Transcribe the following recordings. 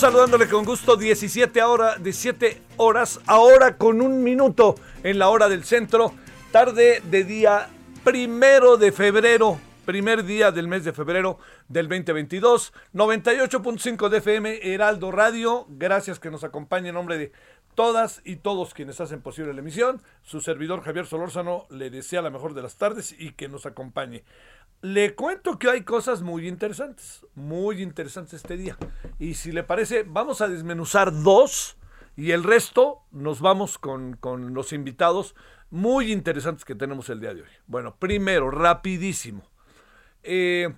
Saludándole con gusto 17 horas, 17 horas, ahora con un minuto en la hora del centro, tarde de día primero de febrero, primer día del mes de febrero del 2022, 98.5 de FM, Heraldo Radio, gracias que nos acompañe en nombre de todas y todos quienes hacen posible la emisión, su servidor Javier Solórzano le desea la mejor de las tardes y que nos acompañe. Le cuento que hay cosas muy interesantes, muy interesantes este día. Y si le parece, vamos a desmenuzar dos y el resto nos vamos con, con los invitados muy interesantes que tenemos el día de hoy. Bueno, primero, rapidísimo. Eh,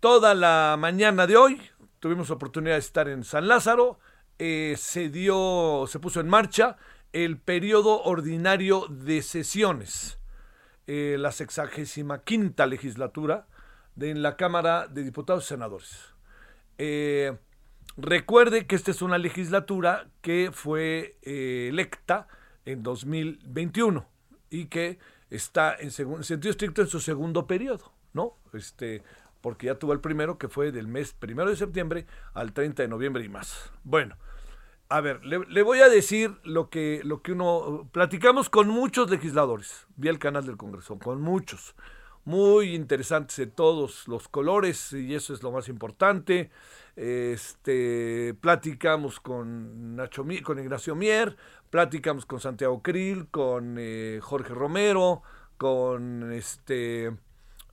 toda la mañana de hoy tuvimos oportunidad de estar en San Lázaro. eh, se dio, se puso en marcha el periodo ordinario de sesiones eh, la sexagésima quinta legislatura de en la Cámara de Diputados y Senadores. Eh, recuerde que esta es una legislatura que fue eh, electa en 2021 y que está en, en sentido estricto en su segundo periodo, ¿no? Este, porque ya tuvo el primero que fue del mes primero de septiembre al 30 de noviembre y más. Bueno, a ver, le, voy a decir lo que, lo que uno... Platicamos con muchos legisladores, vi el canal del Congreso, con muchos, muy interesantes de todos los colores, y eso es lo más importante. Este, platicamos con, Nacho, con Ignacio Mier, platicamos con Santiago Krill, con eh, Jorge Romero, con este...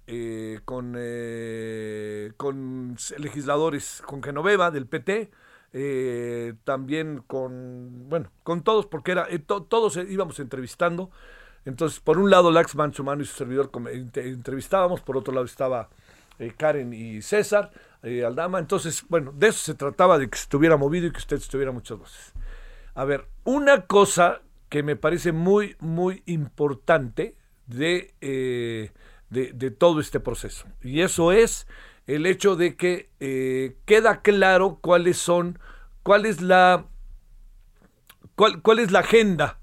eh, con, eh, con legisladores, con Genoveva del PT, eh, también con, bueno, con todos, porque era, eh, to- todos íbamos entrevistando. Entonces, por un lado, Lax Manchumano y su servidor entrevistábamos, por otro lado estaba eh, Karen y César Aldama. Entonces, bueno, de eso se trataba, de que estuviera movido y que usted estuviera muchas voces. A ver, una cosa que me parece muy, muy importante de, de todo este proceso, y eso es el hecho de que eh, queda claro cuáles son, cuál es la, cuál, cuál es la agenda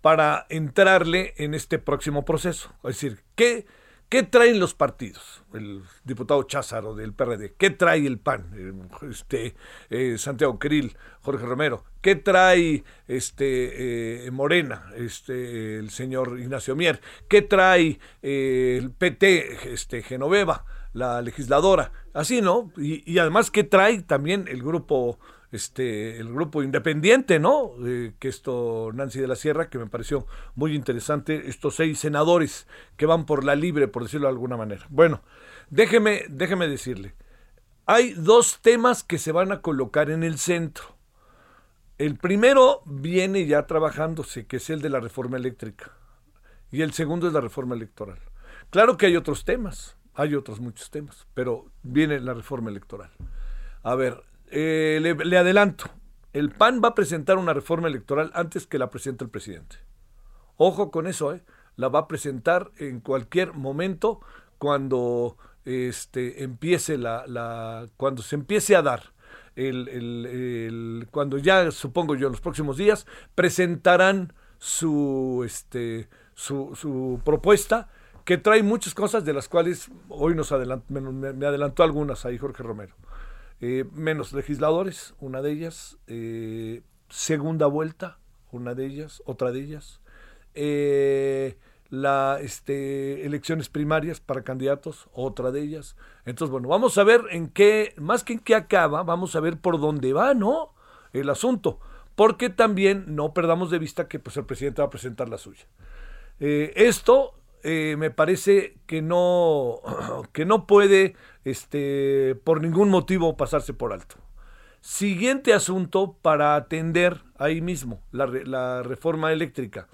para entrarle en este próximo proceso. Es decir, ¿qué, qué traen los partidos? El diputado Cházaro del PRD, ¿qué trae el PAN? Este, eh, Santiago Krill, Jorge Romero, ¿qué trae este, eh, Morena, este, el señor Ignacio Mier? ¿Qué trae el PT, este, Genoveva, la legisladora? Así, ¿no? Y, además, ¿qué trae también el grupo este, el grupo independiente, ¿no? Eh, que esto, Nancy de la Sierra, que me pareció muy interesante, estos seis senadores que van por la libre, por decirlo de alguna manera. Bueno, déjeme, déjeme decirle, hay dos temas que se van a colocar en el centro. El primero viene ya trabajándose, que es el de la reforma eléctrica. Y el segundo es la reforma electoral. Claro que hay otros temas, hay otros muchos temas, pero viene la reforma electoral. A ver, eh, le, le adelanto, el PAN va a presentar una reforma electoral antes que la presente el presidente. Ojo con eso, ¿eh? La va a presentar en cualquier momento cuando este, empiece la, la- cuando se empiece a dar. El, el- el- cuando ya, supongo yo, en los próximos días, presentarán su, este, su, su propuesta, que trae muchas cosas de las cuales hoy nos me, adelantó algunas ahí Jorge Romero. Eh, menos legisladores, una de ellas, eh, segunda vuelta, una de ellas, otra de ellas, eh, la este, elecciones primarias para candidatos, otra de ellas. Entonces, bueno, vamos a ver en qué, más que en qué acaba, vamos a ver por dónde va, ¿no? El asunto. Porque también no perdamos de vista que pues, el presidente va a presentar la suya. esto eh, me parece que no, que no puede este, por ningún motivo pasarse por alto. Siguiente asunto para atender ahí mismo, la, la, reforma eléctrica.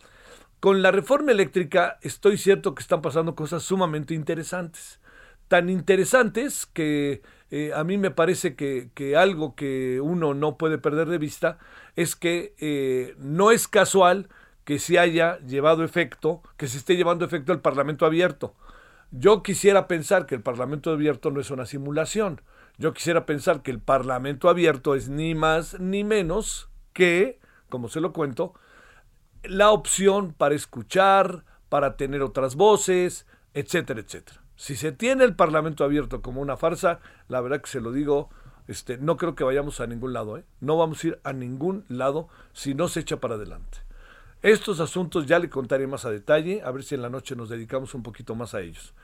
Con la reforma eléctrica estoy cierto que están pasando cosas sumamente interesantes. Tan interesantes que eh, a mí me parece que, que, algo que uno no puede perder de vista es que eh, no es casual que se haya llevado efecto, que se esté llevando efecto el Parlamento abierto. Yo quisiera pensar que el Parlamento abierto no es una simulación. Yo quisiera pensar que el Parlamento abierto es ni más ni menos que, como se lo cuento, la opción para escuchar, para tener otras voces, etcétera, etcétera. Si se tiene el Parlamento abierto como una farsa, la verdad que se lo digo, este, no creo que vayamos a ningún lado. ¿eh? No vamos a ir a ningún lado si no se echa para adelante. Estos asuntos ya le contaré más a detalle, a ver si en la noche nos dedicamos un poquito más a ellos.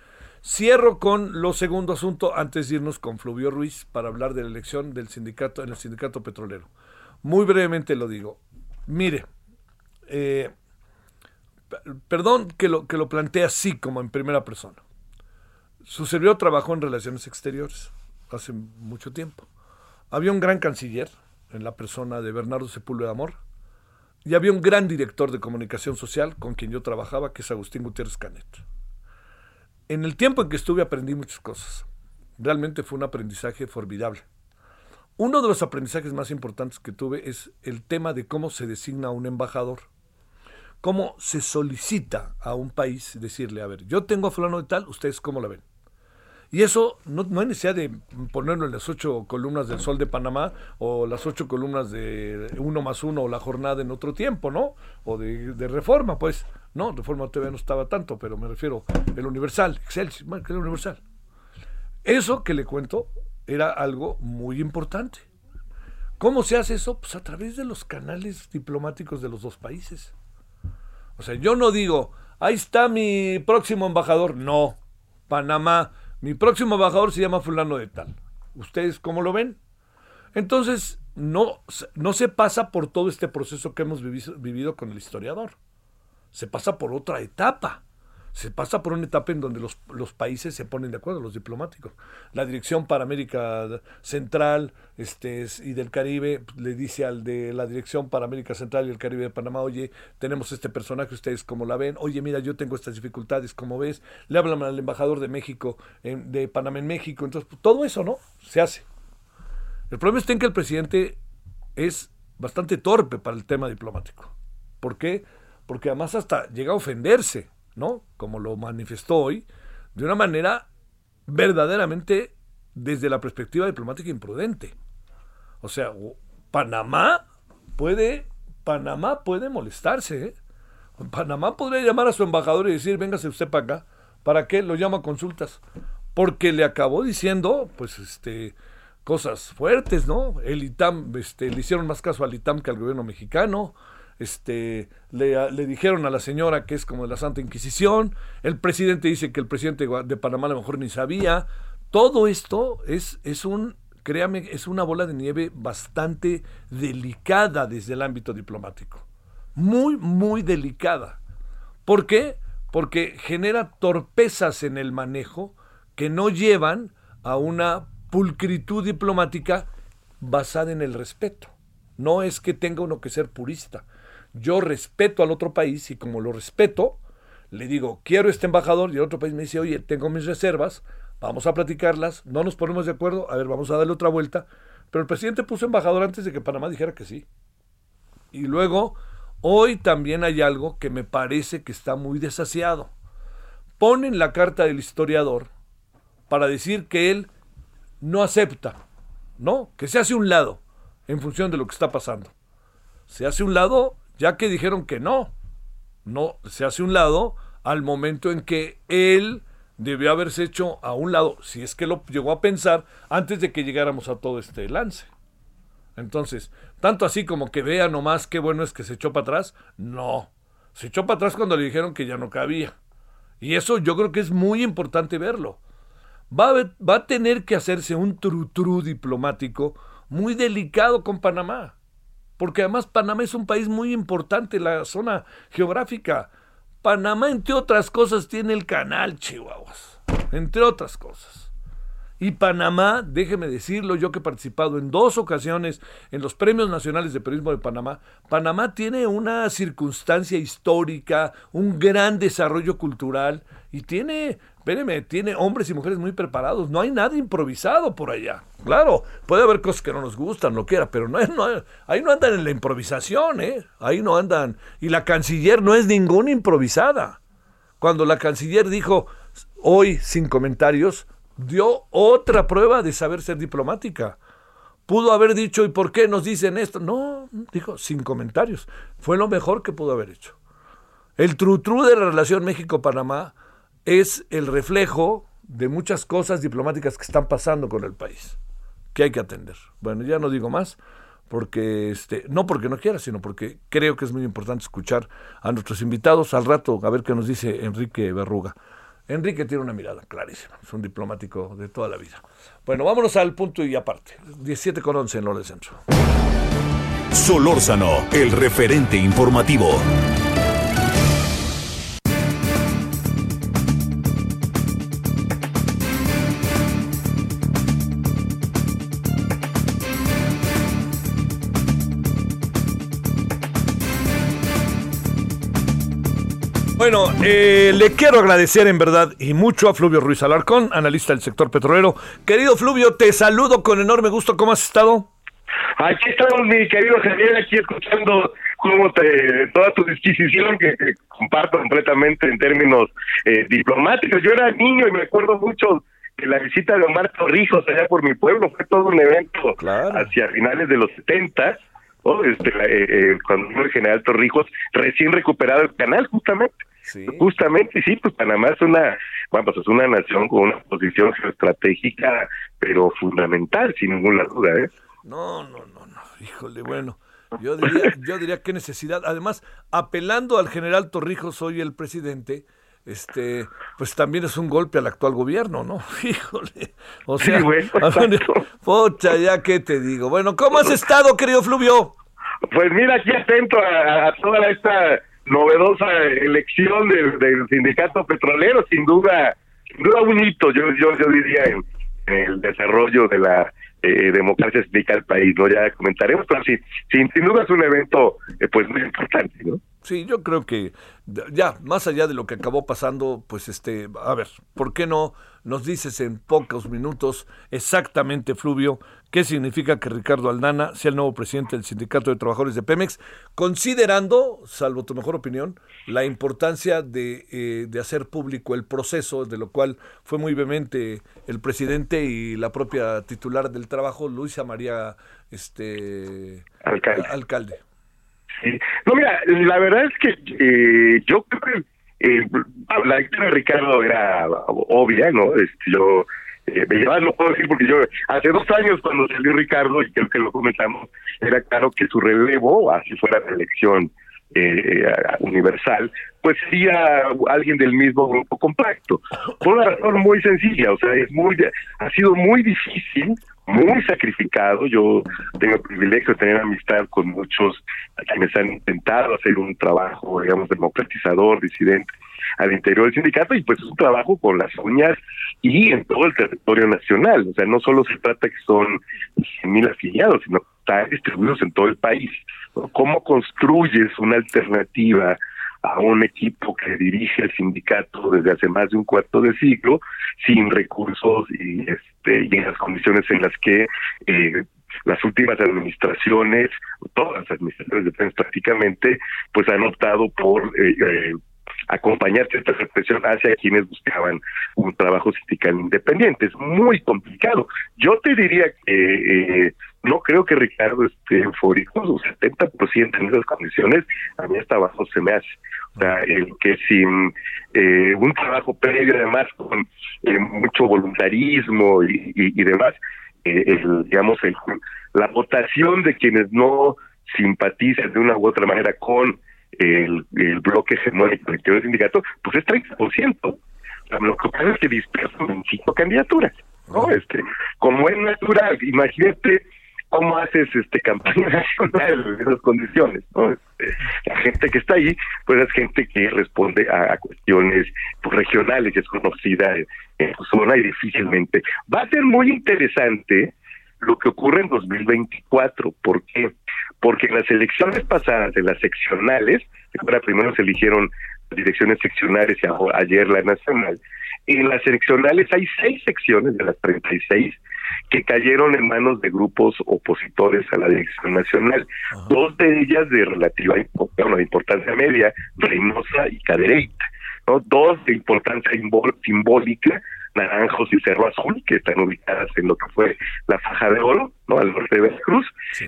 Cierro con lo segundo asunto antes de irnos con Fluvio Ruiz para hablar de la elección del sindicato en el sindicato petrolero. Muy brevemente lo digo. Mire, eh, perdón que lo, que lo plantee así como en primera persona. Su servidor trabajó en relaciones exteriores hace mucho tiempo. Había un gran canciller en la persona de Bernardo Sepúlveda Amor y había un gran director de comunicación social con quien yo trabajaba, que es Agustín Gutiérrez Canet. En el tiempo en que estuve aprendí muchas cosas. Realmente fue un aprendizaje formidable. Uno de los aprendizajes más importantes que tuve es el tema de cómo se designa un embajador. Cómo se solicita a un país decirle, a ver, yo tengo a fulano de tal, ustedes cómo la ven. Y eso no, hay necesidad de ponerlo en las ocho columnas del Sol de Panamá o las ocho columnas de uno más uno o la jornada en otro tiempo, ¿no? O de, reforma, pues. No, reforma todavía no estaba tanto, pero me refiero el Universal, Excelsior, el Universal. Eso que le cuento era algo muy importante. ¿Cómo se hace eso? Pues a través de los canales diplomáticos de los dos países. O sea, yo no digo, ahí está mi próximo embajador. No, Panamá mi próximo embajador se llama fulano de tal. ¿Ustedes cómo lo ven? Entonces, no, no se pasa por todo este proceso que hemos vivido con el historiador. Se pasa por otra etapa se pasa por una etapa en donde los, los, países se ponen de acuerdo, los diplomáticos. La Dirección para América Central este, y del Caribe le dice al de la Dirección para América Central y el Caribe de Panamá, oye, tenemos este personaje, ustedes cómo la ven, oye, mira, yo tengo estas dificultades, como ves, le hablan al embajador de México, de Panamá en México, entonces todo eso, ¿no? Se hace. El problema está en que el presidente es bastante torpe para el tema diplomático. ¿Por qué? Porque además hasta llega a ofenderse ¿no? Como lo manifestó hoy, de una manera verdaderamente desde la perspectiva diplomática imprudente. O sea, Panamá puede, Panamá puede molestarse. ¿eh? Panamá podría llamar a su embajador y decir, véngase usted para acá. ¿Para qué? Lo llama a consultas. Porque le acabó diciendo, pues, este, cosas fuertes, ¿no? El ITAM, este, le hicieron más caso al ITAM que al gobierno mexicano este, le, le, dijeron a la señora que es como de la Santa Inquisición, el presidente dice que el presidente de Panamá a lo mejor ni sabía. Todo esto es, es un, créame, es una bola de nieve bastante delicada desde el ámbito diplomático. Muy, muy delicada. ¿Por qué? Porque genera torpezas en el manejo que no llevan a una pulcritud diplomática basada en el respeto. No es que tenga uno que ser purista, yo respeto al otro país y como lo respeto, le digo, quiero este embajador y el otro país me dice, oye, tengo mis reservas, vamos a platicarlas, no nos ponemos de acuerdo, a ver, vamos a darle otra vuelta. Pero el presidente puso embajador antes de que Panamá dijera que sí. Y luego, hoy también hay algo que me parece que está muy desasiado. Ponen la carta del historiador para decir que él no acepta, ¿no? Que se hace un lado en función de lo que está pasando. Se hace un lado ya que dijeron que no. no se hace un lado al momento en que él debió haberse hecho a un lado, si es que lo llegó a pensar antes de que llegáramos a todo este lance. Entonces, tanto así como que vea nomás qué bueno es que se echó para atrás, no. Se echó para atrás cuando le dijeron que ya no cabía. Y eso yo creo que es muy importante verlo. Va a, va a tener que hacerse un tru-tru diplomático muy delicado con Panamá. Porque además Panamá es un país muy importante la zona geográfica. Panamá, entre otras cosas, tiene el canal Chihuahuas. Entre otras cosas. Y Panamá, déjeme decirlo, yo que he participado en dos ocasiones en los Premios Nacionales de Periodismo de Panamá, Panamá tiene una circunstancia histórica, un gran desarrollo cultural y tiene, espéreme, tiene hombres y mujeres muy preparados. No hay nada improvisado por allá. Claro, puede haber cosas que no nos gustan, lo quiera, pero no, no, ahí no andan en la improvisación, ¿eh? Ahí no andan. Y la canciller no es ninguna improvisada. Cuando la canciller dijo hoy sin comentarios, dio otra prueba de saber ser diplomática. Pudo haber dicho, ¿y por qué nos dicen esto? No, dijo, sin comentarios. Fue lo mejor que pudo haber hecho. El trutru de la relación México-Panamá es el reflejo de muchas cosas diplomáticas que están pasando con el país, que hay que atender. Bueno, ya no digo más, porque este, no porque no quiera, sino porque creo que es muy importante escuchar a nuestros invitados al rato, a ver qué nos dice Enrique Berruga. Enrique tiene una mirada clarísima, es un diplomático de toda la vida. Bueno, vámonos al punto y aparte. 17 con 11 en Lore Centro. Solórzano, el referente informativo. Bueno, eh, le quiero agradecer en verdad y mucho a Fluvio Ruiz Alarcón, analista del sector petrolero. Querido Fluvio, te saludo con enorme gusto. ¿Cómo has estado? Aquí estamos, mi querido Javier, aquí escuchando cómo te, toda tu disquisición que, comparto completamente en términos eh, diplomáticos. Yo era niño y me acuerdo mucho de la visita de Omar Torrijos allá por mi pueblo. Fue todo un evento hacia finales de los 70 este, eh, eh, cuando el general Torrijos recién recuperado el canal justamente Justamente, sí, pues Panamá es una, bueno, pues es una nación con una posición geoestratégica, pero fundamental, sin ninguna duda, ¿eh? No, no, no, no, híjole, bueno. Yo diría, yo diría qué necesidad. Además, apelando al general Torrijos, hoy el presidente, este, pues también es un golpe al actual gobierno, ¿no? Híjole. O sea, pocha, ya qué te digo. Bueno, ¿cómo has estado, querido Fluvio? Pues mira, aquí atento a toda esta novedosa elección del, sindicato petrolero, sin duda, sin duda un hito, yo, yo, yo diría, en, el desarrollo de la eh, democracia sindical del país, ¿no? Ya comentaremos, pero sí, sin, sin duda es un evento eh, pues muy importante, ¿no? Sí, yo creo que ya, más allá de lo que acabó pasando, pues este, a ver, ¿por qué no nos dices en pocos minutos exactamente, Fluvio, qué significa que Ricardo Aldana sea el nuevo presidente del Sindicato de Trabajadores de Pemex, considerando, salvo tu mejor opinión, la importancia de, eh, de hacer público el proceso, de lo cual fue muy vehemente el presidente y la propia titular del trabajo, Luisa María este, alcalde. No, mira, la verdad es que eh, yo creo que eh, la victoria de Ricardo era obvia, ¿no? Este, yo eh, me llevaba, no puedo decir porque yo hace dos años cuando salió Ricardo y creo que lo comentamos era claro que su relevo así fuera la elección eh, universal pues sería alguien del mismo grupo compacto por una razón muy sencilla o sea es muy ha sido muy difícil muy sacrificado. Yo tengo el privilegio de tener amistad con muchos a quienes han intentado hacer un trabajo, digamos, democratizador, disidente al interior del sindicato y pues es un trabajo con las uñas y en todo el territorio nacional. O sea, no solo se trata que son mil afiliados, sino que están distribuidos en todo el país. ¿Cómo construyes una alternativa a un equipo que dirige el sindicato desde hace más de un cuarto de siglo sin recursos y este y en las condiciones en las que eh, las últimas administraciones, todas las administraciones de prensa prácticamente, pues han optado por eh, eh, acompañar esta represión hacia quienes buscaban un trabajo sindical independiente. Es muy complicado. Yo te diría que eh, no creo que Ricardo esté eufórico, su 70% en esas condiciones, a mí hasta abajo se me hace. O sea, el que sin eh, un trabajo previo, además, con eh, mucho voluntarismo y, y, demás, eh, digamos, el, la votación de quienes no simpatizan de una u otra manera con el, el bloque hegemónico del sindicato, pues es 30%. O sea, lo que pasa es que dispersan en cinco candidaturas. ¿no? Este, como es natural, imagínate cómo haces este campaña nacional en esas condiciones, ¿no? Este, la gente que está ahí, pues es gente que responde a, cuestiones pues, regionales, es conocida en, su zona y difícilmente. Va a ser muy interesante lo que ocurre en 2024. ¿Por qué? Porque en las elecciones pasadas, de las seccionales, primero se eligieron direcciones seccionales y ayer la nacional, en las seccionales hay seis secciones de las 36 que cayeron en manos de grupos opositores a la dirección nacional. Dos de ellas de relativa bueno, de importancia media, Reynosa y Cadereyta. ¿no? Dos de importancia simbólica, Naranjos y Cerro Azul, que están ubicadas en lo que fue la Faja de Oro, ¿no? al norte de Veracruz.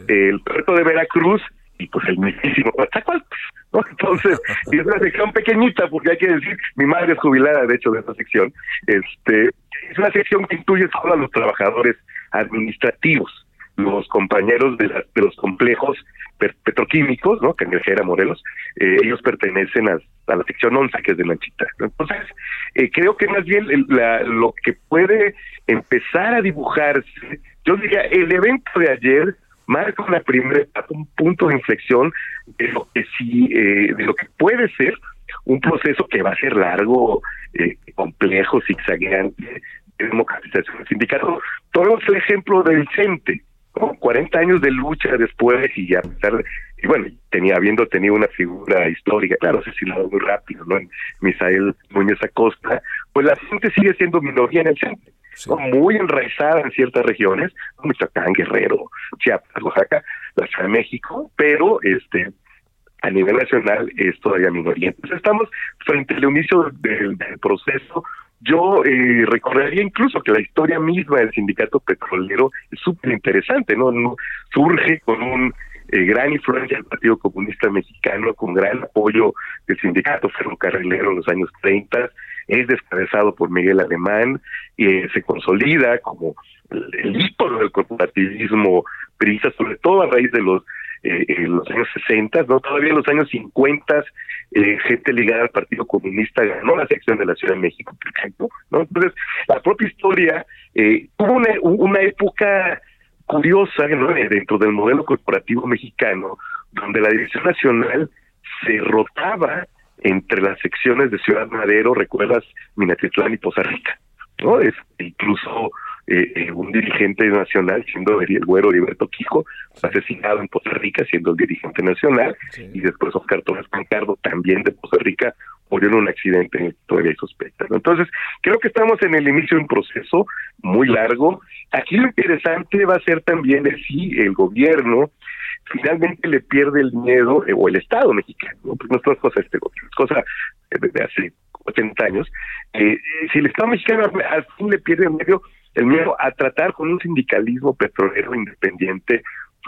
El puerto de Veracruz y pues el mismísimo Coatzacoalcos, ¿no? Entonces, y es una sección pequeñita, porque hay que decir, mi madre es jubilada, de hecho, de esa sección, este, es una sección que incluye solo a los trabajadores administrativos, los compañeros de, de los complejos petroquímicos, ¿no? Cangrejera, Morelos, eh, ellos pertenecen a, la sección 11, que es de Manchita. Entonces, eh, creo que más bien lo que puede empezar a dibujarse, yo diría, el evento de ayer marca una primera etapa, un punto de inflexión de lo que sí, eh, de lo que puede ser un proceso que va a ser largo, eh, complejo, zigzagueante, de democratización del sindicato. Todo el ejemplo del CENTE, 40 años de lucha después y a pesar y bueno, tenía habiendo tenido una figura histórica, claro, asesinado muy rápido, ¿no? Misael Muñoz Acosta, pues la gente sigue siendo minoría en el CENTE muy enraizada en ciertas regiones, Michoacán, Guerrero, Chiapas, Oaxaca, la Ciudad de México, pero este a nivel nacional es todavía minoría. Entonces estamos frente al inicio del, proceso. Yo eh, recordaría incluso que la historia misma del sindicato petrolero es súper interesante, ¿no? Surge con un eh, gran influencia del Partido Comunista Mexicano, con gran apoyo del sindicato ferrocarrilero en los años 30, es descabezado por Miguel Alemán eh, se consolida como el, ícono del corporativismo prisa, sobre todo a raíz de los eh, los años 60, no todavía en los años 50 eh, gente ligada al Partido Comunista ganó la sección de la Ciudad de México, por ejemplo, ¿no? Entonces, la propia historia eh, tuvo una, una época curiosa dentro del modelo corporativo mexicano, donde la Dirección Nacional se rotaba entre las secciones de Ciudad Madero, recuerdas Minatitlán y Poza Rica, ¿no? Es incluso eh, eh, un dirigente nacional, siendo el güero Heriberto Quijo, asesinado en Poza Rica, siendo el dirigente nacional, y después Oscar Torres Pancardo, también de Poza Rica, murió en un accidente en el que todavía hay sospechas. Entonces, creo que estamos en el inicio de un proceso muy largo. Aquí lo interesante va a ser también de si el gobierno finalmente le pierde el miedo, eh, o el Estado mexicano, ¿no? porque no es cosa este gobierno, es cosa de hace 80 años, eh, si el Estado mexicano al fin le pierde el miedo, el miedo a tratar con un sindicalismo petrolero independiente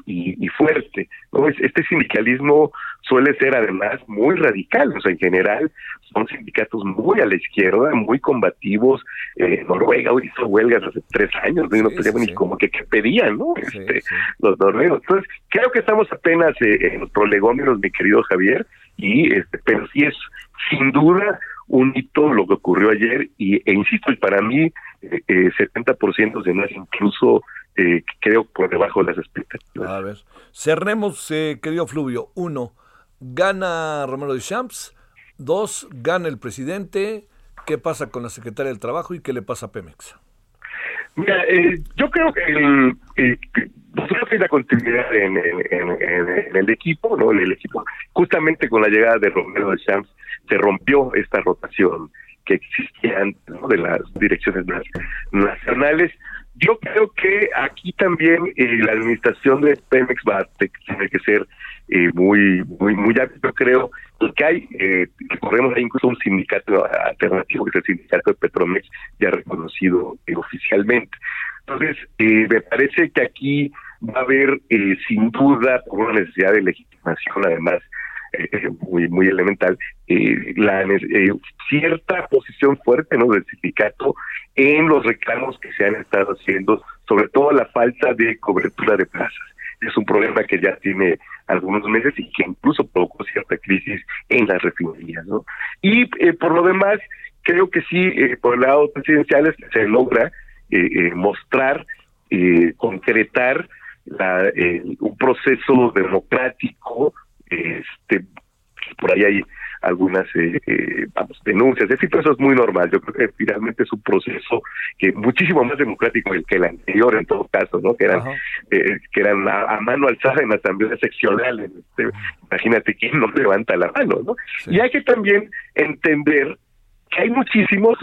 y, fuerte. ¿no? Este sindicalismo suele ser además muy radical, o sea, en general son sindicatos muy a la izquierda, muy combativos. Eh, Noruega hizo huelgas hace tres años, no sabíamos ni como que, pedían, ¿no? este, Los noruegos. Entonces, creo que estamos apenas eh, en los prolegómenos, mi querido Javier, y este, pero sí es sin duda un hito lo que ocurrió ayer y e insisto y para mí eh, eh, 70% de más incluso eh, creo por debajo de las expectativas. A ver, cerremos, eh, querido Fluvio. Uno, gana Romero de Champs. Dos, gana el presidente. ¿Qué pasa con la secretaria del Trabajo y qué le pasa a Pemex? Mira, eh, yo creo que, el, eh, nosotros hay la continuidad en, el equipo, ¿no? En el equipo, justamente con la llegada de Romero de Champs, se rompió esta rotación que existía antes de las direcciones nacionales yo creo que aquí también eh, la administración de Pemex va a tener que ser eh, muy, muy, muy Yo creo que hay, eh, recordemos, hay incluso un sindicato alternativo, que es el sindicato de Petromex, ya reconocido eh, oficialmente. Entonces, me parece que aquí va a haber, sin duda, una necesidad de legitimación, además, muy muy elemental, la cierta posición fuerte ¿no? del sindicato en los reclamos que se han estado haciendo, sobre todo la falta de cobertura de plazas es un problema que ya tiene algunos meses y que incluso provocó cierta crisis en las refinerías. ¿no? Y eh, por lo demás, creo que sí, eh, por el lado presidencial se logra eh, mostrar, concretar la, un proceso democrático, este, por ahí hay algunas eh, eh, vamos, denuncias, es decir, eso es muy normal. Yo creo que finalmente es un proceso que muchísimo más democrático que el anterior en todo caso, ¿no? Que eran, eh, que eran a, mano alzada en asambleas seccionales. Este, imagínate quién no levanta la mano, ¿no? Y hay que también entender que hay muchísimos,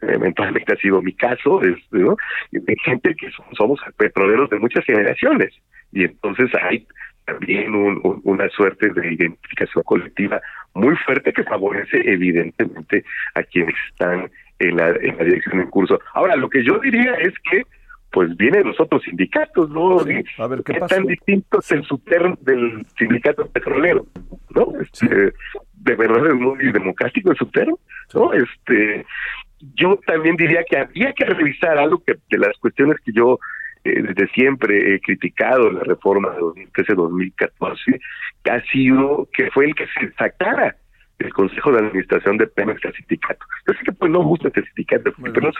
eventualmente ha sido mi caso, es, ¿no? de gente que somos petroleros de muchas generaciones y entonces hay también una suerte de identificación colectiva muy fuerte que favorece evidentemente a quienes están en la, en la dirección en curso. Ahora, lo que yo diría es que pues vienen los otros sindicatos, ¿no? A ver, ¿qué, tan distintos en su term del sindicato petrolero, ¿no? Este, de verdad es muy democrático en su term, ¿no? Este, yo también diría que había que revisar algo que de las cuestiones que yo eh, desde siempre he criticado la reforma de 2013-2014, que ha sido que fue el que se sacara el Consejo de Administración de Pemex al sindicato. Yo sé que pues no gusta este sindicato, pero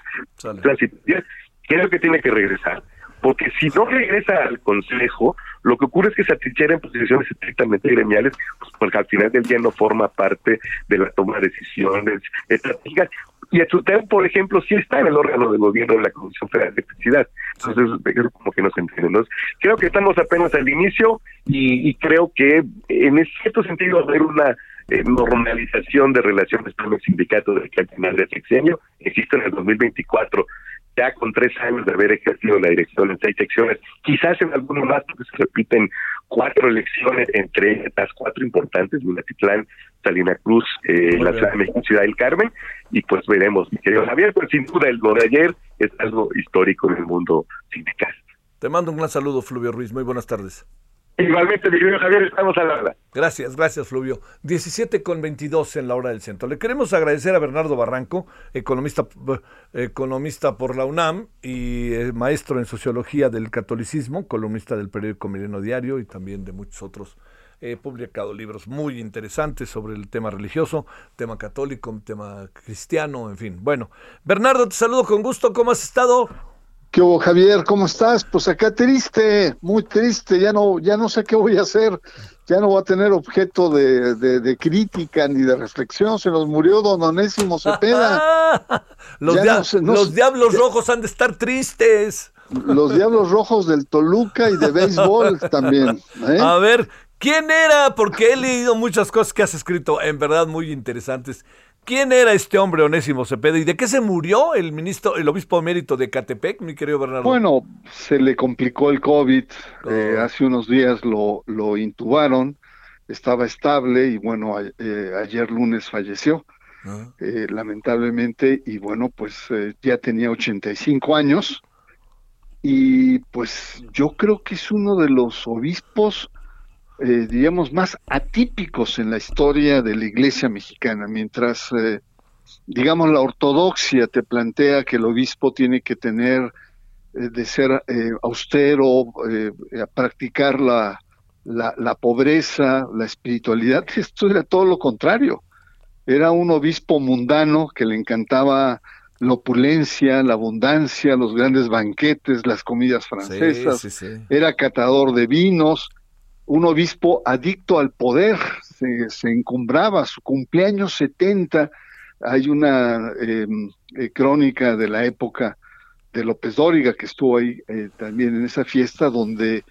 la situación creo que tiene que regresar. Porque si no regresa al Consejo, lo que ocurre es que se atrinchera en posiciones estrictamente gremiales, pues porque al final del día no forma parte de la toma de decisiones estratégicas, y Achutel, por ejemplo, sí está en el órgano de gobierno de la Comisión Federal de Electricidad. Entonces, como que no se entiende. creo que estamos apenas al inicio y, creo que en cierto sentido haber una eh, normalización de relaciones con los sindicatos de al final del sexenio. Existe en el 2024 ya con tres años de haber ejercido la dirección en seis secciones, quizás en algunos más porque se repiten cuatro elecciones, entre las cuatro importantes, Minatitlán, Salina Cruz, eh, la Ciudad de México, Ciudad del Carmen, y pues veremos, mi querido Javier, pero sin duda el lo de ayer es algo histórico en el mundo sindical. Te mando un gran saludo, Fluvio Ruiz, muy buenas tardes. Igualmente, mi querido Javier, estamos a la hora. Gracias, gracias, Fluvio. 17 con 22 en la hora del centro. Le queremos agradecer a Bernardo Barranco, economista, economista por la UNAM y eh, maestro en sociología del catolicismo, columnista del periódico Milenio Diario y también de muchos otros. He publicado libros muy interesantes sobre el tema religioso, tema católico, tema cristiano, en fin. Bueno, Bernardo, te saludo con gusto. ¿Cómo has estado? ¿Qué hubo, Javier? ¿Cómo estás? Pues acá triste, muy triste, ya no, ya no sé qué voy a hacer, ya no voy a tener objeto de, de, crítica ni de reflexión, se nos murió don Onésimo Cepeda. los, los diablos rojos han de estar tristes. Los diablos rojos del Toluca y de béisbol también. ¿eh? A ver, ¿quién era? Porque he leído muchas cosas que has escrito, en verdad muy interesantes. ¿Quién era este hombre Onésimo Cepeda y de qué se murió el ministro, el obispo emérito de Catepec, mi querido Bernardo? Bueno, se le complicó el COVID, eh, hace unos días lo, lo intubaron, estaba estable y bueno, eh, ayer lunes falleció, ah. eh, lamentablemente, y bueno, pues ya tenía 85 años y pues yo creo que es uno de los obispos eh, digamos, más atípicos en la historia de la iglesia mexicana, mientras, eh, digamos, la ortodoxia te plantea que el obispo tiene que tener, eh, de ser austero, practicar la, la, la, pobreza, la espiritualidad, esto era todo lo contrario. Era un obispo mundano que le encantaba la opulencia, la abundancia, los grandes banquetes, las comidas francesas, era catador de vinos, un obispo adicto al poder, se, encumbraba, su cumpleaños 70, hay una em, eh, crónica de la época de López Dóriga que estuvo ahí eh, también en esa fiesta donde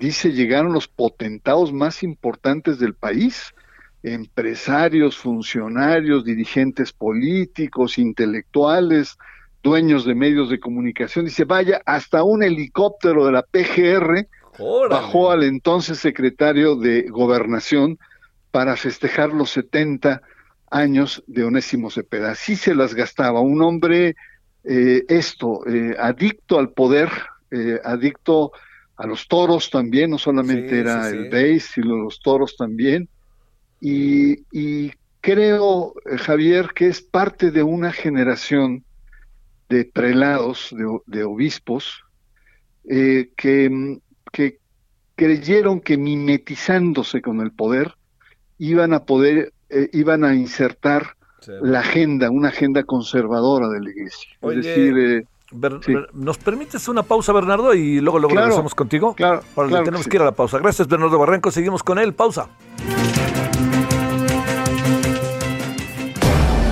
dice llegaron los potentados más importantes del país, empresarios, funcionarios, dirigentes políticos, intelectuales, dueños de medios de comunicación, dice, vaya, hasta un helicóptero de la PGR bajó al entonces secretario de Gobernación para festejar los 70 años de Onésimo Cepeda. Así se las gastaba, un hombre eh, esto, eh, adicto al poder, eh, adicto a los toros también, no solamente era el base, sino los toros también, y, creo, Javier, que es parte de una generación de prelados, de, obispos, eh, que, que creyeron que mimetizándose con el poder iban a poder, eh, iban a insertar la agenda, una agenda conservadora de la iglesia. es decir, eh, ¿Nos permites una pausa, Bernardo? Y luego, luego regresamos contigo. Claro. Ahora tenemos que, ir a la pausa. Gracias, Bernardo Barranco. Seguimos con él. Pausa.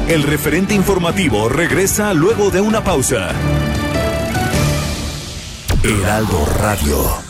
El referente informativo regresa luego de una pausa. Heraldo Radio.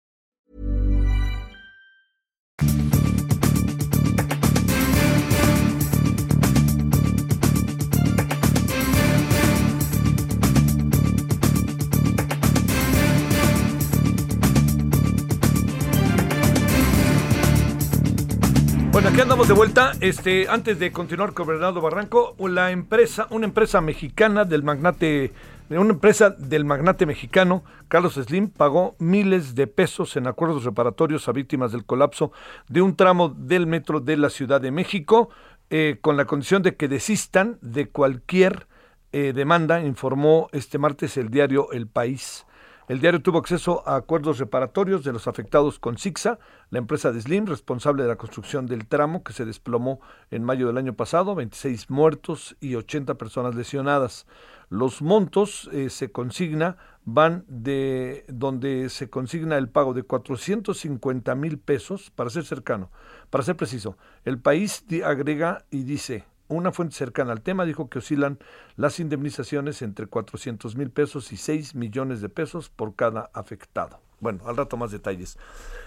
Aquí andamos de vuelta. Este, antes de continuar con Bernardo Barranco, la empresa, una empresa mexicana del magnate, una empresa del magnate mexicano, Carlos Slim, pagó miles de pesos en acuerdos reparatorios a víctimas del colapso de un tramo del metro de la Ciudad de México, eh, con la condición de que desistan de cualquier eh, demanda, informó este martes el diario El País. El diario tuvo acceso a acuerdos reparatorios de los afectados con Sixa, la empresa de Slim, responsable de la construcción del tramo que se desplomó en mayo del año pasado, 26 muertos y 80 personas lesionadas. Los montos eh, se consigna van de donde se consigna el pago de 450 mil pesos, para ser cercano, para ser preciso. El país agrega y dice, una fuente cercana al tema dijo que oscilan las indemnizaciones entre 400 mil pesos y 6 millones de pesos por cada afectado. Bueno, al rato más detalles.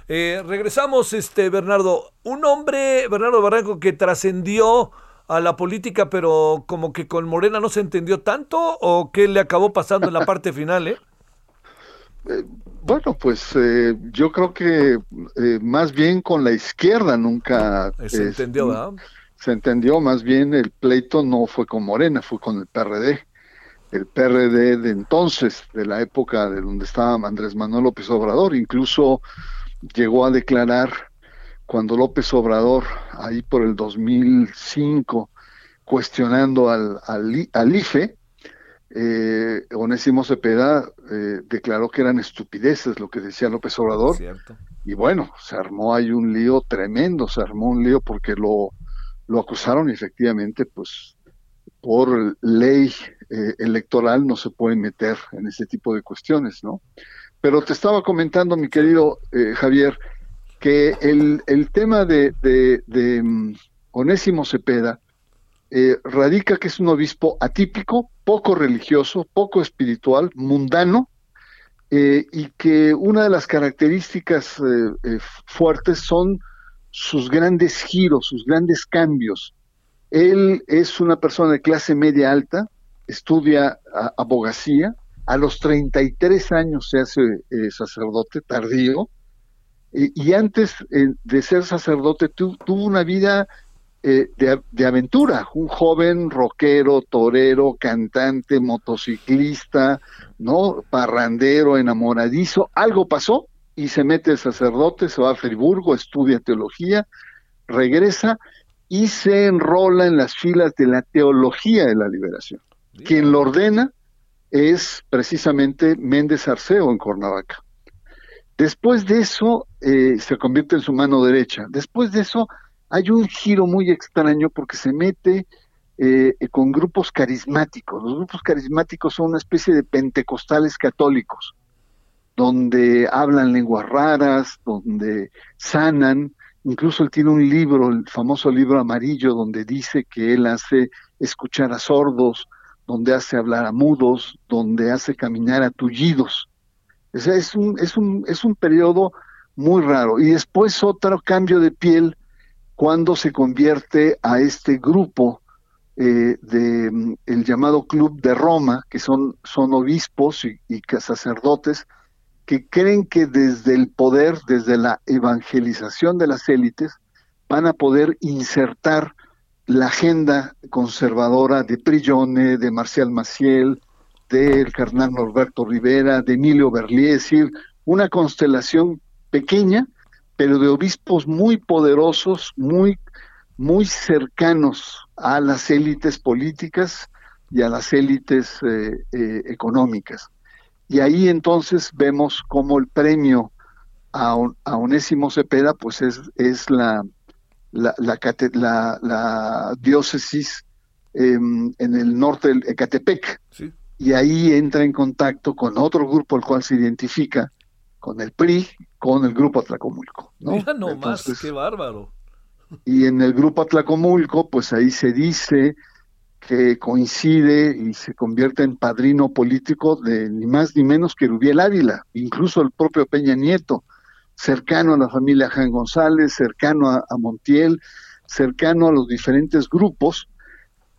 Eh, regresamos, este Bernardo. Un hombre, Bernardo Barranco, que trascendió a la política, pero como que con Morena no se entendió tanto, o qué le acabó pasando en la parte final, ¿eh? eh bueno, pues eh, yo creo que más bien con la izquierda nunca se entendió, ¿verdad? Se entendió, más bien el pleito no fue con Morena, fue con el PRD. El PRD de entonces, de la época de donde estaba Andrés Manuel López Obrador, incluso llegó a declarar cuando López Obrador, ahí por el 2005, cuestionando al, al, IFE, eh, Onésimo Cepeda eh, declaró que eran estupideces lo que decía López Obrador. Y bueno, se armó ahí un lío tremendo, se armó un lío porque lo, lo acusaron y efectivamente, pues por ley eh, electoral no se puede meter en ese tipo de cuestiones, ¿no? Pero te estaba comentando, mi querido eh, Javier, que el, el tema de, de, mm, Onésimo Cepeda eh, radica que es un obispo atípico, poco religioso, poco espiritual, mundano, y que una de las características fuertes son sus grandes giros, sus grandes cambios. Él es una persona de clase media alta, estudia abogacía, a los 33 años se hace eh, sacerdote tardío, y antes eh, de ser sacerdote tuvo una vida eh, de, de, aventura, un joven rockero, torero, cantante, motociclista, ¿no? Parrandero, enamoradizo, algo pasó y se mete el sacerdote, se va a Friburgo, estudia teología, regresa y se enrola en las filas de la teología de la liberación. Quien lo ordena es precisamente Méndez Arceo en Cuernavaca. Después de eso, eh, se convierte en su mano derecha. Después de eso, hay un giro muy extraño porque se mete eh, con grupos carismáticos. Los grupos carismáticos son una especie de pentecostales católicos, donde hablan lenguas raras, donde sanan. Incluso él tiene un libro, el famoso libro amarillo, donde dice que él hace escuchar a sordos, donde hace hablar a mudos, donde hace caminar a tullidos. es, un, es, un, es un periodo muy raro. Y después otro cambio de piel cuando se convierte a este grupo eh, de mm, el llamado Club de Roma, que son, son obispos y sacerdotes, que creen que desde el poder, desde la evangelización de las élites, van a poder insertar la agenda conservadora de Prillone, de Marcial Maciel, del carnal Norberto Rivera, de Emilio Berlier, es decir, una constelación pequeña, pero de obispos muy poderosos, muy, muy cercanos a las élites políticas y a las élites eh, eh, económicas. Y ahí entonces vemos cómo el premio a, a Onésimo Cepeda pues es, es la, la, la, diócesis em, en el norte del Ecatepec. Y ahí entra en contacto con otro grupo al cual se identifica, con el PRI, con el grupo Atlacomulco. ¿no? Mira nomás, qué bárbaro. Y en el grupo Atlacomulco, pues ahí se dice que coincide y se convierte en padrino político de ni más ni menos que Rubiel Ávila, incluso el propio Peña Nieto cercano a la familia Jan González, cercano a, Montiel, cercano a los diferentes grupos.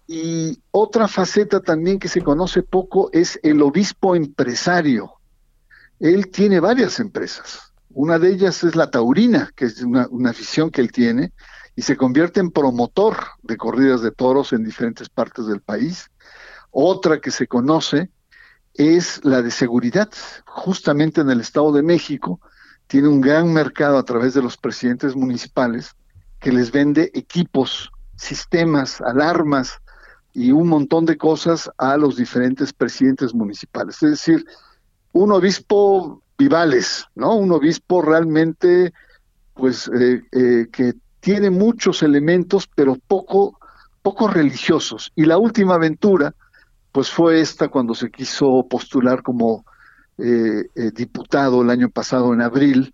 Y otra faceta también que se conoce poco es el obispo empresario. Él tiene varias empresas. Una de ellas es la taurina, que es una, una afición que él tiene, y se convierte en promotor de corridas de toros en diferentes partes del país. Otra que se conoce es la de seguridad, justamente en el Estado de México, tiene un gran mercado a través de los presidentes municipales que les vende equipos, sistemas, alarmas y un montón de cosas a los diferentes presidentes municipales. Es decir, un obispo vivales, ¿no? Un obispo realmente, pues, eh, eh, que tiene muchos elementos, pero poco, poco religiosos. Y la última aventura, pues, fue esta cuando se quiso postular como eh, eh, diputado el año pasado en abril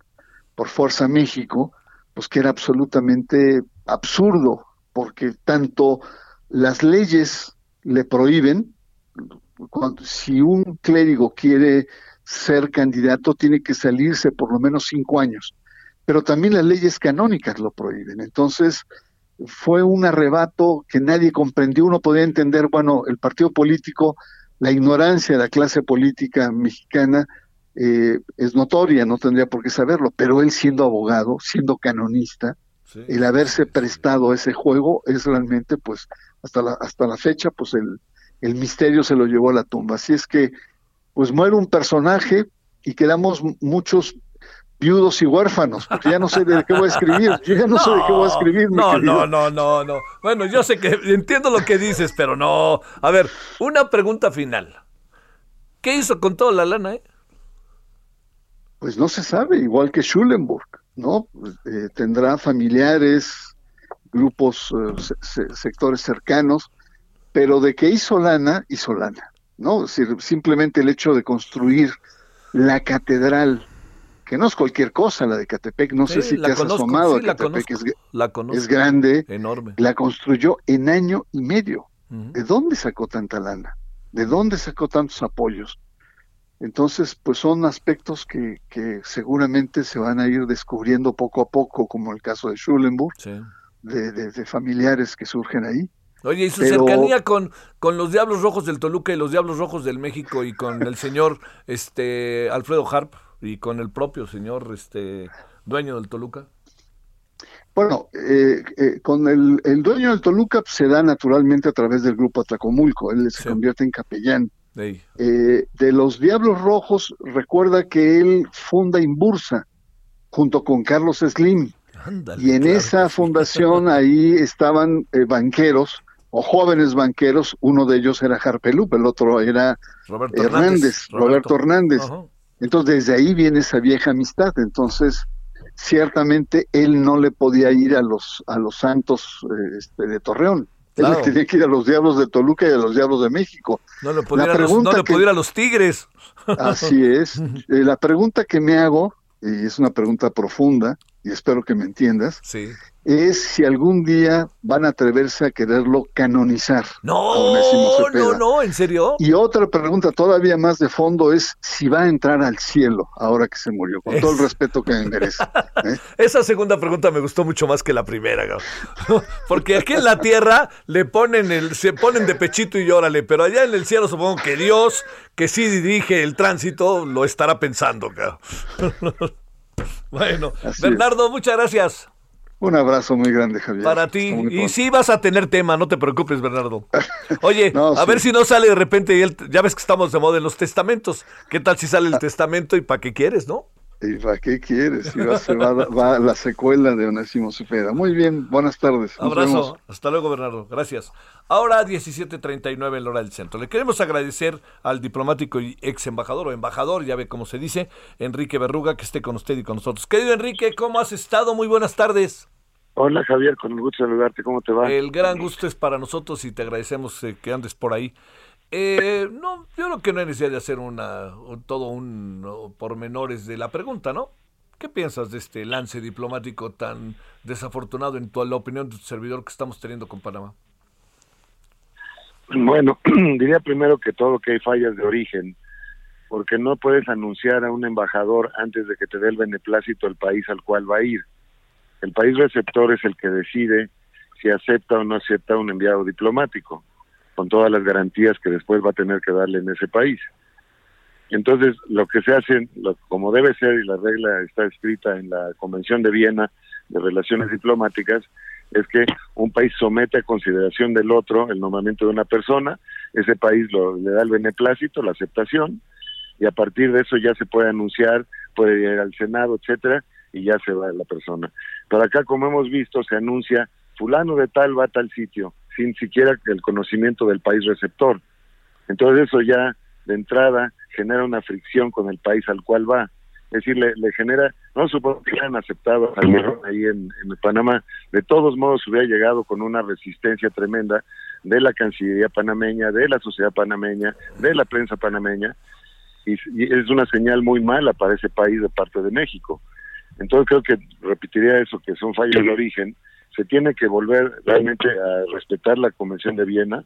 por Fuerza México, pues que era absolutamente absurdo, porque tanto las leyes le prohíben, si un clérigo quiere ser candidato tiene que salirse por lo menos cinco años, pero también las leyes canónicas lo prohíben. Entonces, fue un arrebato que nadie comprendió, uno podía entender, bueno, el partido político la ignorancia de la clase política mexicana eh, es notoria, no tendría por qué saberlo, pero él siendo abogado, siendo canonista, el haberse prestado a ese juego es realmente, pues, hasta la, hasta la fecha, pues el, el misterio se lo llevó a la tumba. Así es que, pues muere un personaje y quedamos muchos viudos y huérfanos, porque ya no sé de qué voy a escribir, yo ya no, sé de qué voy a escribir. no, no, no, no, no. Bueno, yo sé que entiendo lo que dices, pero no. A ver, una pregunta final. ¿Qué hizo con toda la lana, eh? Pues no se sabe, igual que Schulenburg, ¿no? Eh, tendrá familiares, grupos, eh, sectores cercanos, pero de que hizo lana, hizo lana, ¿no? Es decir, simplemente el hecho de construir la catedral que no es cualquier cosa la de Catepec, no sé si te has asomado a Catepec, es, la es, grande, enorme. La construyó en año y medio. ¿De dónde sacó tanta lana? ¿De dónde sacó tantos apoyos? Entonces, pues son aspectos que, que seguramente se van a ir descubriendo poco a poco, como el caso de Schulenburg, de, familiares que surgen ahí. Oye, y su cercanía con, con los Diablos Rojos del Toluca y los Diablos Rojos del México y con el señor este Alfredo Harp y con el propio señor este dueño del Toluca? Bueno, eh, eh, con el, el, dueño del Toluca se da naturalmente a través del grupo Atlacomulco, él se convierte en capellán. Eh, de los Diablos Rojos, recuerda que él funda Imbursa junto con Carlos Slim. y en esa fundación ahí estaban banqueros o jóvenes banqueros, uno de ellos era Harpelup, el otro era Hernández, Roberto, Hernández. Entonces desde ahí viene esa vieja amistad. Entonces ciertamente él no le podía ir a los a los Santos eh, este, de Torreón. Él tenía que ir a los Diablos de Toluca y a los Diablos de México. No le los, no le a los Tigres. Así es. Eh, la pregunta que me hago, y es una pregunta profunda, y espero que me entiendas, sí es si algún día van a atreverse a quererlo canonizar. No, no, no, ¿en serio? Y otra pregunta todavía más de fondo es si va a entrar al cielo ahora que se murió, con todo el respeto que me merece. ¿eh? Esa segunda pregunta me gustó mucho más que la primera, porque aquí en la tierra le ponen el, se ponen de pechito y llórale, pero allá en el cielo supongo que Dios, que sí dirige el tránsito, lo estará pensando. bueno, Bernardo, muchas gracias. Un abrazo muy grande, Javier. Para ti. Y sí vas a tener tema, no te preocupes, Bernardo. Oye, a ver si no sale de repente, y ya ves que estamos de moda en los testamentos. ¿Qué tal si sale el ah. testamento y para qué quieres, no? ¿Y para qué quieres? Y va, va, va, la secuela de Onésimo Cepeda. Muy bien, buenas tardes. Abrazo. Hasta luego, Bernardo. Gracias. Ahora 17.39 en la hora del centro. Le queremos agradecer al diplomático y ex embajador o embajador, ya ve cómo se dice, Enrique Berruga, que esté con usted y con nosotros. Querido Enrique, ¿cómo has estado? Muy buenas tardes. Hola Javier, con el gusto de saludarte, ¿cómo te va? El gran gusto es para nosotros y te agradecemos eh, que andes por ahí. Eh, no, yo creo que no necesidad de hacer una, todo un pormenores de la pregunta, ¿no? ¿Qué piensas de este lance diplomático tan desafortunado en tu, la opinión de tu servidor que estamos teniendo con Panamá? Bueno, diría primero que todo que hay fallas de origen, porque no puedes anunciar a un embajador antes de que te dé el beneplácito el país al cual va a ir. El país receptor es el que decide si acepta o no acepta un enviado diplomático, con todas las garantías que después va a tener que darle en ese país. Entonces, lo que se hace, como debe ser, y la regla está escrita en la Convención de Viena de Relaciones Diplomáticas, es que un país somete a consideración del otro el nombramiento de una persona, ese país lo, le da el beneplácito, la aceptación, y a partir de eso ya se puede anunciar, puede ir al Senado, etcétera, y ya se va la persona. Pero acá, como hemos visto, se anuncia fulano de tal va a tal sitio, sin siquiera el conocimiento del país receptor. Entonces eso ya de entrada genera una fricción con el país al cual va. Es decir, le, genera, no supongo que hayan aceptado ahí en, en Panamá, de todos modos hubiera llegado con una resistencia tremenda de la Cancillería panameña, de la sociedad panameña, de la prensa panameña, y, y es una señal muy mala para ese país de parte de México. Entonces creo que repetiría eso, que son fallos de origen. Se tiene que volver realmente a respetar la Convención de Viena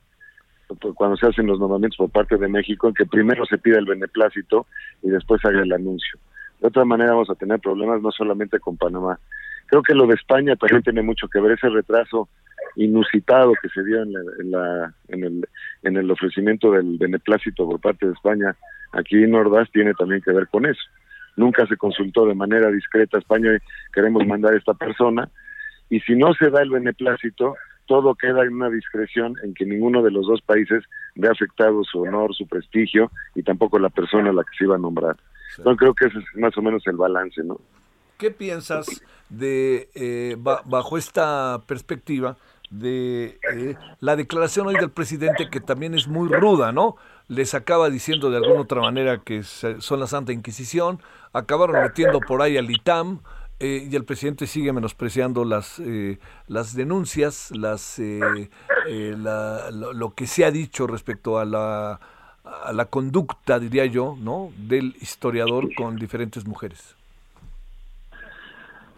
cuando se hacen los nombramientos por parte de México, en que primero se pida el beneplácito y después haga el anuncio. De otra manera vamos a tener problemas no solamente con Panamá. Creo que lo de España también tiene mucho que ver, ese retraso inusitado que se dio en, la, en, el, en el ofrecimiento del beneplácito por parte de España aquí en Ordaz tiene también que ver con eso nunca se consultó de manera discreta a España, queremos mandar a esta persona, y si no se da el beneplácito, todo queda en una discreción en que ninguno de los dos países ve afectado su honor, su prestigio y tampoco la persona a la que se iba a nombrar. Entonces creo que ese es más o menos el balance, ¿no? ¿Qué piensas de, eh, bajo esta perspectiva, de eh, la declaración hoy del presidente que también es muy ruda, ¿no? Les acaba diciendo de alguna otra manera que son la Santa Inquisición, acabaron metiendo por ahí al ITAM eh, y el presidente sigue menospreciando las eh, las denuncias, las lo, que se ha dicho respecto a la a la conducta, diría yo, ¿no? del historiador con diferentes mujeres.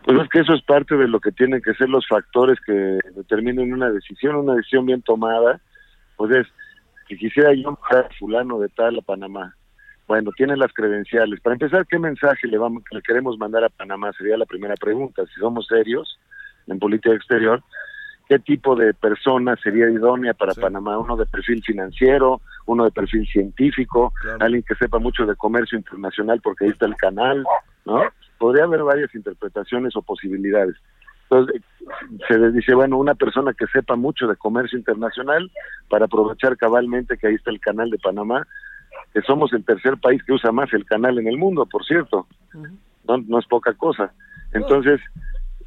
Pues es que eso es parte de lo que tienen que ser los factores que determinen una decisión, una decisión bien tomada. Pues es que quisiera yo a fulano de tal a Panamá. Bueno, tiene las credenciales. Para empezar, ¿qué mensaje le, vamos, le queremos mandar a Panamá? Sería la primera pregunta. Si somos serios en política exterior, ¿qué tipo de persona sería idónea para Panamá? Uno de perfil financiero, uno de perfil científico, alguien que sepa mucho de comercio internacional porque ahí está el canal, ¿no? podría haber varias interpretaciones o posibilidades. Entonces, se les dice, bueno, una persona que sepa mucho de comercio internacional para aprovechar cabalmente que ahí está el canal de Panamá, que somos el tercer país que usa más el canal en el mundo, por cierto. no, no es poca cosa. Entonces,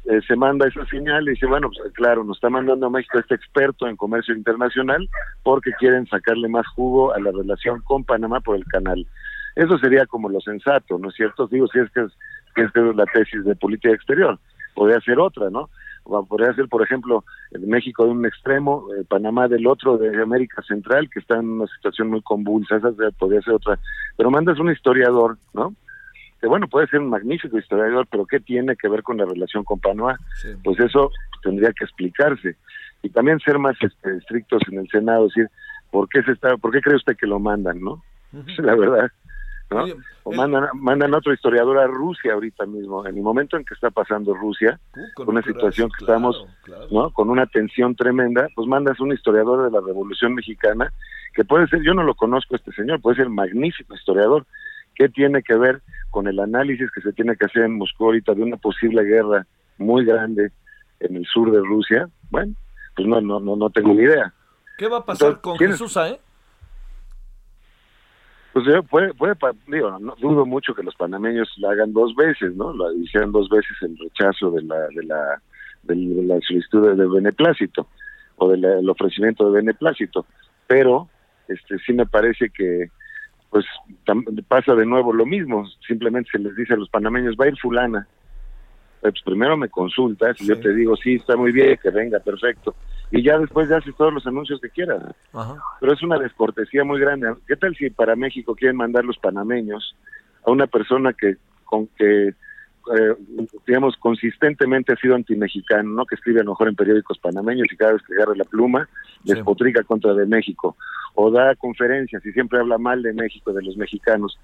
eh, se manda esa señal y dice, bueno, pues claro, nos está mandando a México este experto en comercio internacional porque quieren sacarle más jugo a la relación con Panamá por el canal. Eso sería como lo sensato, ¿no es cierto? Digo, si es que es que es la tesis de política exterior. Podría ser otra, ¿no? Podría ser, por ejemplo, México de un extremo, eh, Panamá del otro, de América Central, que está en una situación muy convulsa, esa podría ser otra. Pero mandas un historiador, ¿no? Que bueno, puede ser un magnífico historiador, pero ¿qué tiene que ver con la relación con Panamá? Pues eso tendría que explicarse. Y también ser más este, estrictos en el Senado, decir, ¿por qué, se está, ¿por qué cree usted que lo mandan, no? La verdad o mandan, mandan otro historiador a Rusia ahorita mismo, en el momento en que está pasando Rusia, uh, con una situación que estamos, ¿no? Con una tensión tremenda, pues mandas un historiador de la Revolución Mexicana, que puede ser, yo no lo conozco este señor, puede ser magnífico historiador, ¿qué tiene que ver con el análisis que se tiene que hacer en Moscú ahorita de una posible guerra muy grande en el sur de Rusia? Bueno, pues no, no, no, no tengo ni idea. ¿Qué va a pasar con Jesús, eh? Pues puede, puede digo, no, dudo mucho que los panameños la hagan dos veces, ¿no? Lo hicieron dos veces el rechazo de la de la, de la solicitud de beneplácito o del ofrecimiento de beneplácito, pero este sí me parece que pues pasa de nuevo lo mismo, simplemente se les dice a los panameños va a ir fulana, pues primero me consultas y yo te digo sí está muy bien que venga perfecto y ya después ya haces todos los anuncios que quieras. Pero es una descortesía muy grande. ¿Qué tal si para México quieren mandar los panameños a una persona que con que eh, digamos consistentemente ha sido antimexicano, ¿no? Que escribe a lo mejor en periódicos panameños y cada vez que agarra la pluma despotrica contra de México o da conferencias y siempre habla mal de México, de los mexicanos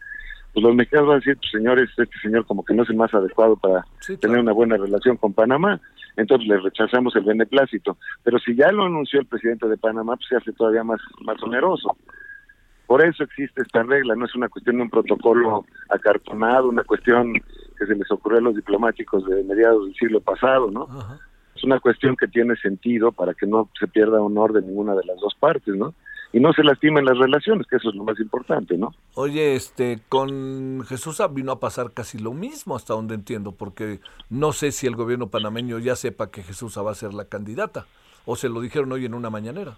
pues los mexicanos van a decir, pues señores, este señor como que no es el más adecuado para tener una buena relación con Panamá, entonces le rechazamos el beneplácito. Pero si ya lo anunció el presidente de Panamá, pues se hace todavía más, más oneroso. Por eso existe esta regla, no es una cuestión de un protocolo acartonado, una cuestión que se les ocurrió a los diplomáticos de mediados del siglo pasado, ¿no? Es una cuestión que tiene sentido para que no se pierda honor de ninguna de las dos partes, ¿no? Y no se lastimen las relaciones, que eso es lo más importante, ¿no? Oye, este, con Jesús vino a pasar casi lo mismo, hasta donde entiendo, porque no sé si el gobierno panameño ya sepa que Jesús va a ser la candidata, o se lo dijeron hoy en una mañanera.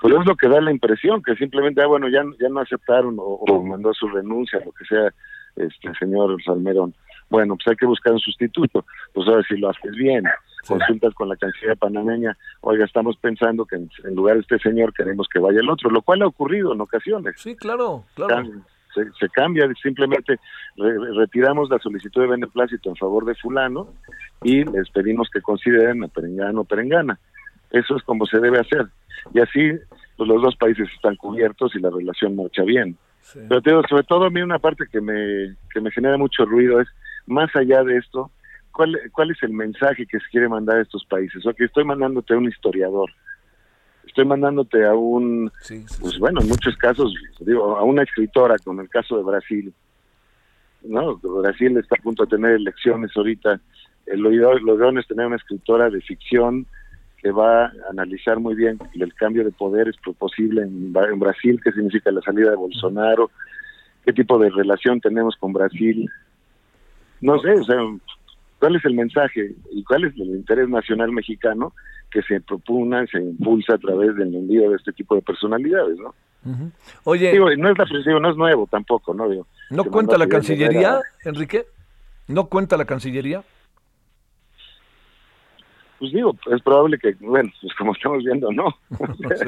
Pues es lo que da la impresión, que simplemente, ah, bueno, ya, ya no aceptaron o, mandó su renuncia, lo que sea, este señor Salmerón. Bueno, pues hay que buscar un sustituto. Pues ahora si lo haces bien, consultas con la Cancillería panameña, oiga, estamos pensando que en, lugar de este señor queremos que vaya el otro, lo cual ha ocurrido en ocasiones. Sí, claro, claro. Se, cambia, simplemente retiramos la solicitud de beneplácito en favor de fulano y les pedimos que consideren a Perengano o Perengana. Eso es como se debe hacer. Y así pues, los dos países están cubiertos y la relación marcha bien. Pero te digo, sobre todo a mí una parte que me, que me genera mucho ruido es, más allá de esto, ¿cuál, ¿cuál es el mensaje que se quiere mandar a estos países? O que estoy mandándote a un historiador, estoy mandándote a un, pues bueno, en muchos casos, digo, a una escritora, con el caso de Brasil, ¿no? Brasil está a punto de tener elecciones ahorita, lo ideal es tener una escritora de ficción que va a analizar muy bien el cambio de poderes posible en, en Brasil, qué significa la salida de Bolsonaro, qué tipo de relación tenemos con Brasil. No sé, o sea, ¿Cuál es el mensaje y cuál es el interés nacional mexicano que se propugna, se impulsa a través del envío de este tipo de personalidades, ¿no? Oye, no es la no es nuevo tampoco, ¿no? ¿No cuenta la Cancillería, Enrique? ¿No cuenta la Cancillería? Pues digo, es probable que, bueno, pues como estamos viendo, no. pues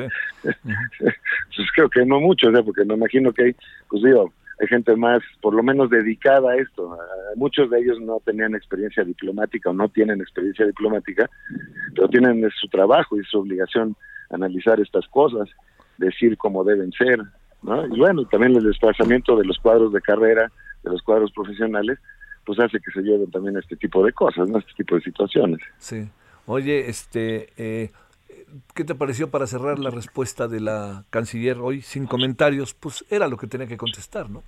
creo que no mucho, o sea, porque me imagino que hay, pues digo, hay gente más, por lo menos dedicada a esto. Muchos de ellos no tenían experiencia diplomática o no tienen experiencia diplomática, pero tienen su trabajo y su obligación analizar estas cosas, decir cómo deben ser, ¿no? Y bueno, también el desplazamiento de los cuadros de carrera, de los cuadros profesionales, pues hace que se lleven también este tipo de cosas, ¿no? Este tipo de situaciones. Sí. Oye, este, eh, ¿Qué te pareció para cerrar la respuesta de la canciller hoy sin comentarios? Pues era lo que tenía que contestar, ¿no?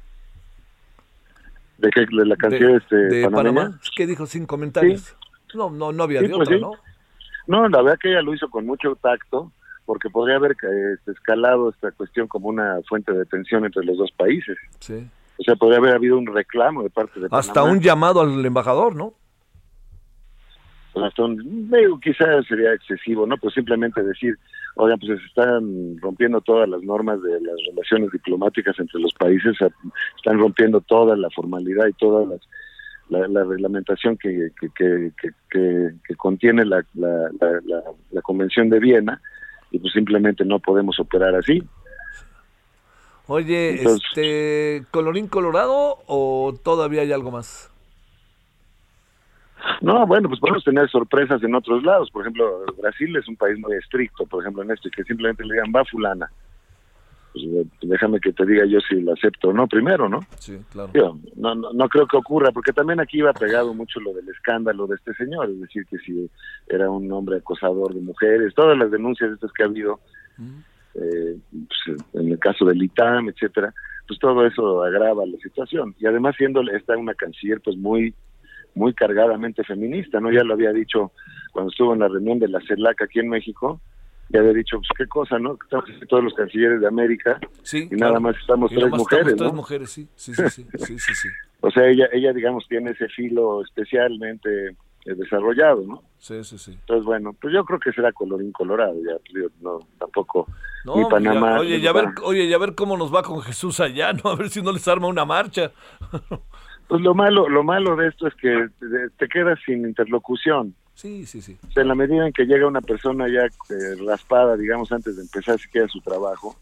¿De qué? ¿De la canciller este, de Panamá? ¿Qué dijo sin comentarios? No, no, no había de pues otra, ¿no? No, la verdad que ella lo hizo con mucho tacto, porque podría haber este, escalado esta cuestión como una fuente de tensión entre los dos países. Sí. O sea, podría haber habido un reclamo de parte de Hasta un llamado al embajador, ¿no? Quizás sería excesivo, ¿no? Pues simplemente decir, oigan, pues se están rompiendo todas las normas de las relaciones diplomáticas entre los países, están rompiendo toda la formalidad y todas las la, reglamentación que, que, que, contiene la, la, la, Convención de Viena y pues simplemente no podemos operar así. Oye, este, ¿colorín colorado o todavía hay algo más? No, bueno, pues podemos tener sorpresas en otros lados. Por ejemplo, Brasil es un país muy estricto, por ejemplo, en esto, y que simplemente le digan, va fulana. Pues, eh, déjame que te diga yo si lo acepto o no primero, ¿no? Sí, claro. no, no, no, creo que ocurra, porque también aquí iba pegado mucho lo del escándalo de este señor, es decir, que si era un hombre acosador de mujeres, todas las denuncias estas que ha habido, eh, pues, en el caso del ITAM, etcétera, pues todo eso agrava la situación. Y además siendo esta una canciller pues muy muy cargadamente feminista, ¿no? Ya lo había dicho cuando estuvo en la reunión de la CELAC aquí en México, ya había dicho, pues qué cosa, ¿no? Estamos todos los cancilleres de América y nada más estamos tres mujeres, tres mujeres, sí, sí, sí, sí, sí, sí, O sea, ella, ella, digamos, tiene ese filo especialmente eh, desarrollado, ¿no? Sí, sí, sí. Entonces, bueno, pues yo creo que será colorín colorado, ya, no, tampoco, ni Panamá. oye, ya ver, oye, ya ver cómo nos va con Jesús allá, ¿no? A ver si no les arma una marcha. Pues lo malo, lo malo de esto es que te quedas sin interlocución. Sí, sí, sí. en la medida en que llega una persona ya eh, raspada, digamos, antes de empezar siquiera su trabajo,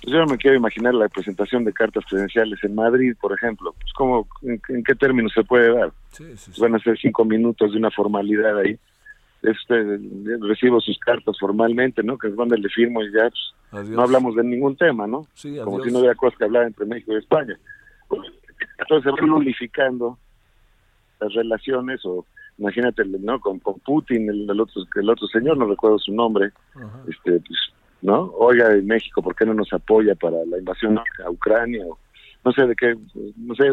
pues yo no me quiero imaginar la presentación de cartas credenciales en Madrid, por ejemplo. Pues cómo, en, qué términos se puede dar. Sí, sí, Van a ser cinco minutos de una formalidad ahí. Este, recibo sus cartas formalmente, ¿no? Que es donde le firmo y ya pues, no hablamos de ningún tema, ¿no? Sí, Como si no hubiera cosas que hablar entre México y España. Entonces se van unificando las relaciones o imagínate no con, con Putin el, otro el otro señor no recuerdo su nombre este pues, no oiga en México por qué no nos apoya para la invasión a Ucrania o no sé de qué no sé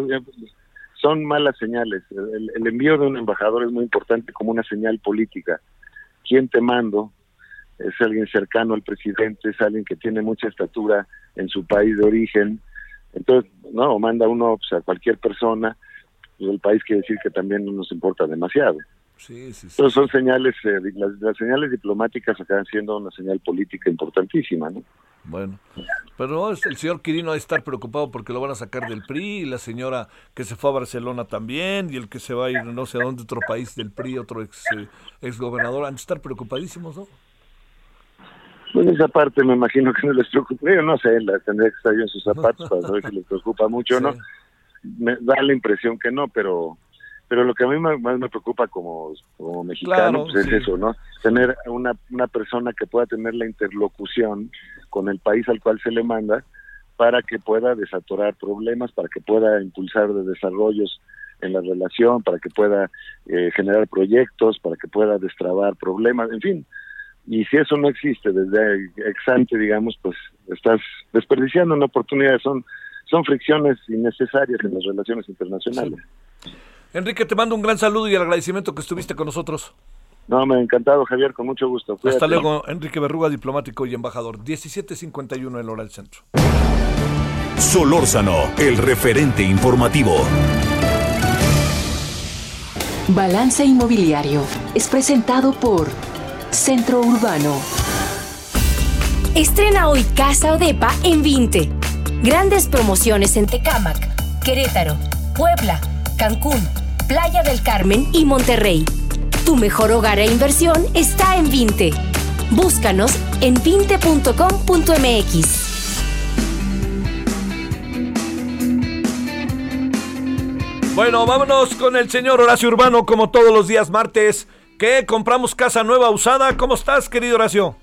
son malas señales. El, el envío de un embajador es muy importante como una señal política. Quién te mando es alguien cercano al presidente es alguien que tiene mucha estatura en su país de origen entonces, no, manda uno pues, a cualquier persona, pues, el país quiere decir que también no nos importa demasiado. Sí, sí, Entonces son señales, eh, las, señales diplomáticas acaban siendo una señal política importantísima, ¿no? Bueno, pero el señor Quirino va a estar preocupado porque lo van a sacar del PRI, y la señora que se fue a Barcelona también, y el que se va a ir no sé a dónde, otro país del PRI, otro ex, eh, ex gobernador, han de estar preocupadísimos, ¿no? Pues esa parte me imagino que no les preocupa. Yo no sé, la tendría que estar yo en sus zapatos para saber si les preocupa mucho o no. Me da la impresión que no, pero pero lo que a mí más, me preocupa como, como mexicano pues es eso, ¿no? Tener una, una persona que pueda tener la interlocución con el país al cual se le manda para que pueda desatorar problemas, para que pueda impulsar de desarrollos en la relación, para que pueda eh, generar proyectos, para que pueda destrabar problemas, en fin, y si eso no existe desde exante, digamos, pues estás desperdiciando una oportunidad. Son, son fricciones innecesarias en las relaciones internacionales. Enrique, te mando un gran saludo y el agradecimiento que estuviste con nosotros. No, me ha encantado, Javier, con mucho gusto. Hasta luego, Enrique Berruga, diplomático y embajador. 1751 en Hora del Centro. Solórzano, el referente informativo. Balance Inmobiliario es presentado por Centro Urbano. Estrena hoy Casa Odepa en 20. Grandes promociones en Tecámac, Querétaro, Puebla, Cancún, Playa del Carmen y Monterrey. Tu mejor hogar e inversión está en 20. Búscanos en 20.com.mx. Bueno, vámonos con el señor Horacio Urbano como todos los días martes. ¿Qué? ¿Compramos casa nueva usada? ¿Cómo estás, querido Horacio?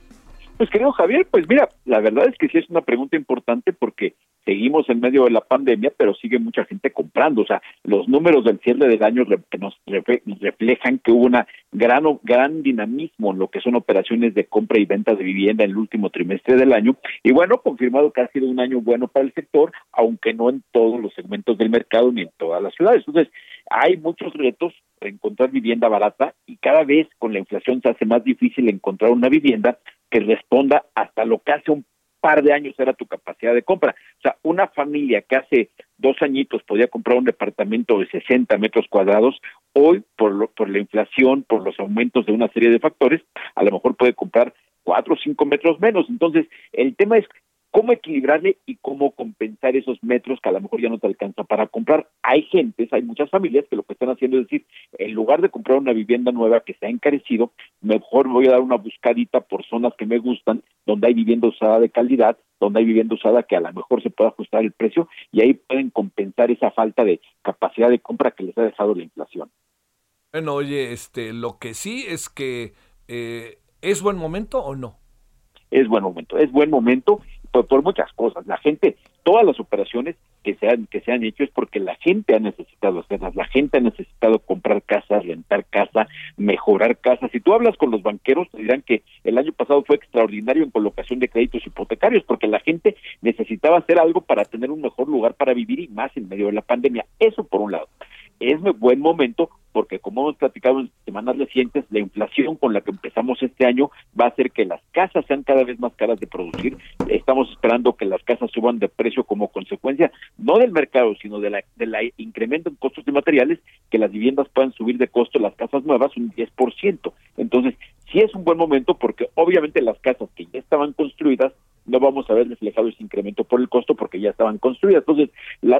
Pues querido Javier, pues mira, la verdad es que sí es una pregunta importante porque seguimos en medio de la pandemia, pero sigue mucha gente comprando. O sea, los números del cierre del año nos reflejan que hubo una gran, gran dinamismo en lo que son operaciones de compra y venta de vivienda en el último trimestre del año. Y bueno, confirmado que ha sido un año bueno para el sector, aunque no en todos los segmentos del mercado ni en todas las ciudades. Entonces, hay muchos retos para encontrar vivienda barata y cada vez con la inflación se hace más difícil encontrar una vivienda que responda hasta lo que hace un par de años era tu capacidad de compra. O sea, una familia que hace dos añitos podía comprar un departamento de 60 metros cuadrados, hoy por, lo, por la inflación, por los aumentos de una serie de factores, a lo mejor puede comprar cuatro o cinco metros menos. Entonces, el tema es cómo equilibrarle y cómo compensar esos metros que a lo mejor ya no te alcanza para comprar. Hay gentes, hay muchas familias que lo que están haciendo es decir, en lugar de comprar una vivienda nueva que se ha encarecido, mejor voy a dar una buscadita por zonas que me gustan, donde hay vivienda usada de calidad, donde hay vivienda usada que a lo mejor se puede ajustar el precio y ahí pueden compensar esa falta de capacidad de compra que les ha dejado la inflación. Bueno, oye, este, lo que sí es que eh, es buen momento o no. Es buen momento, es buen momento por, muchas cosas. La gente, todas las operaciones que se han que se han hecho es porque la gente ha necesitado hacerlas, la gente ha necesitado comprar casa, rentar casa, mejorar casa. Si tú hablas con los banqueros te dirán que el año pasado fue extraordinario en colocación de créditos hipotecarios porque la gente necesitaba hacer algo para tener un mejor lugar para vivir y más en medio de la pandemia. Eso por un lado es buen momento porque como hemos platicado en semanas recientes, la inflación con la que empezamos este año va a hacer que las casas sean cada vez más caras de producir. Estamos esperando que las casas suban de precio como consecuencia no del mercado, sino de la, de la incremento en costos de materiales, que las viviendas puedan subir de costo las casas nuevas un 10%. Entonces, sí es un buen momento porque obviamente las casas que ya estaban construidas no vamos a ver reflejado ese incremento por el costo porque ya estaban construidas. Entonces,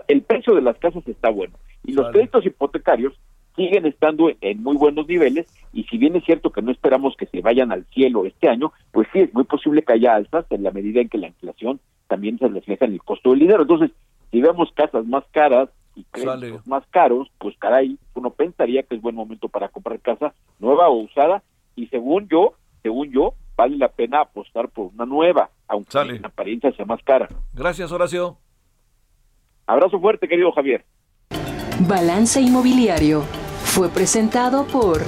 el precio de las casas está bueno. Y los créditos hipotecarios siguen estando en muy buenos niveles y si bien es cierto que no esperamos que se vayan al cielo este año, pues sí es muy posible que haya alzas en la medida en que la inflación también se refleja en el costo del dinero. Entonces, si vemos casas más caras y créditos más caros, pues caray, uno pensaría que es buen momento para comprar casa nueva o usada y según yo, según yo, vale la pena apostar por una nueva, aunque en apariencia sea más cara. Gracias, Horacio. Abrazo fuerte, querido Javier. Balance Inmobiliario fue presentado por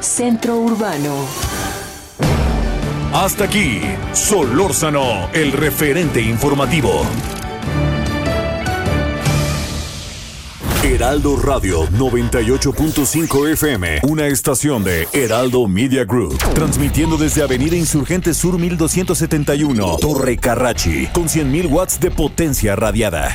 Centro Urbano. Hasta aquí, Solórzano, el referente informativo. Heraldo Radio 98.5 FM, una estación de Heraldo Media Group, transmitiendo desde Avenida Insurgente Sur 1271, Torre Carrachi, con 100.000 watts de potencia radiada.